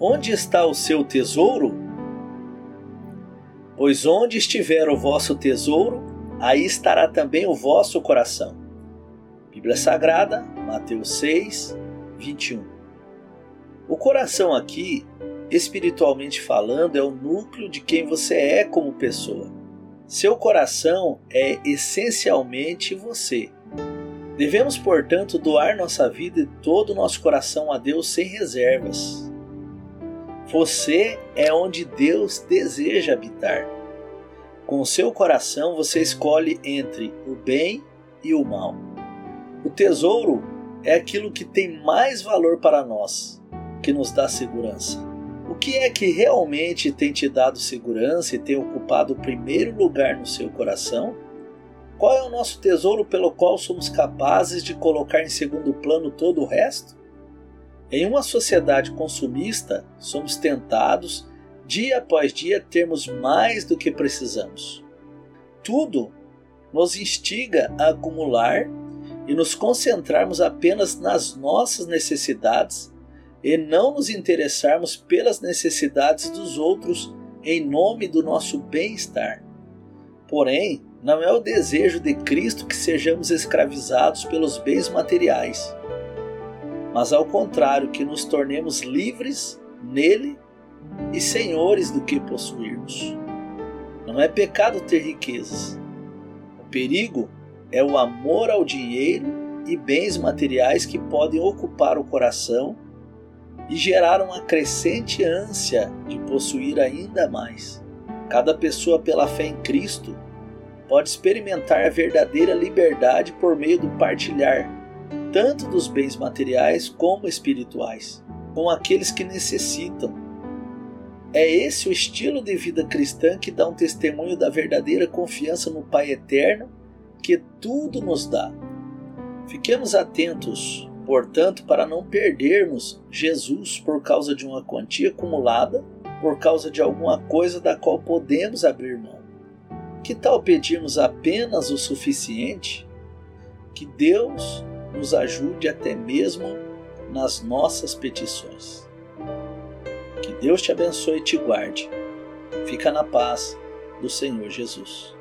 Onde está o seu tesouro? Pois onde estiver o vosso tesouro, aí estará também o vosso coração. Bíblia Sagrada, Mateus 6, 21. O coração aqui, espiritualmente falando, é o núcleo de quem você é como pessoa. Seu coração é essencialmente você. Devemos, portanto, doar nossa vida e todo o nosso coração a Deus sem reservas. Você é onde Deus deseja habitar. Com seu coração você escolhe entre o bem e o mal. O tesouro é aquilo que tem mais valor para nós, que nos dá segurança. O que é que realmente tem te dado segurança e tem ocupado o primeiro lugar no seu coração? Qual é o nosso tesouro pelo qual somos capazes de colocar em segundo plano todo o resto? Em uma sociedade consumista, somos tentados, dia após dia, termos mais do que precisamos. Tudo nos instiga a acumular e nos concentrarmos apenas nas nossas necessidades e não nos interessarmos pelas necessidades dos outros em nome do nosso bem-estar. Porém, não é o desejo de Cristo que sejamos escravizados pelos bens materiais mas ao contrário, que nos tornemos livres nele e senhores do que possuirmos. Não é pecado ter riquezas. O perigo é o amor ao dinheiro e bens materiais que podem ocupar o coração e gerar uma crescente ânsia de possuir ainda mais. Cada pessoa, pela fé em Cristo, pode experimentar a verdadeira liberdade por meio do partilhar tanto dos bens materiais como espirituais, com aqueles que necessitam. É esse o estilo de vida cristã que dá um testemunho da verdadeira confiança no Pai Eterno que tudo nos dá. Fiquemos atentos, portanto, para não perdermos Jesus por causa de uma quantia acumulada, por causa de alguma coisa da qual podemos abrir mão. Que tal pedirmos apenas o suficiente? Que Deus nos ajude até mesmo nas nossas petições. Que Deus te abençoe e te guarde. Fica na paz do Senhor Jesus.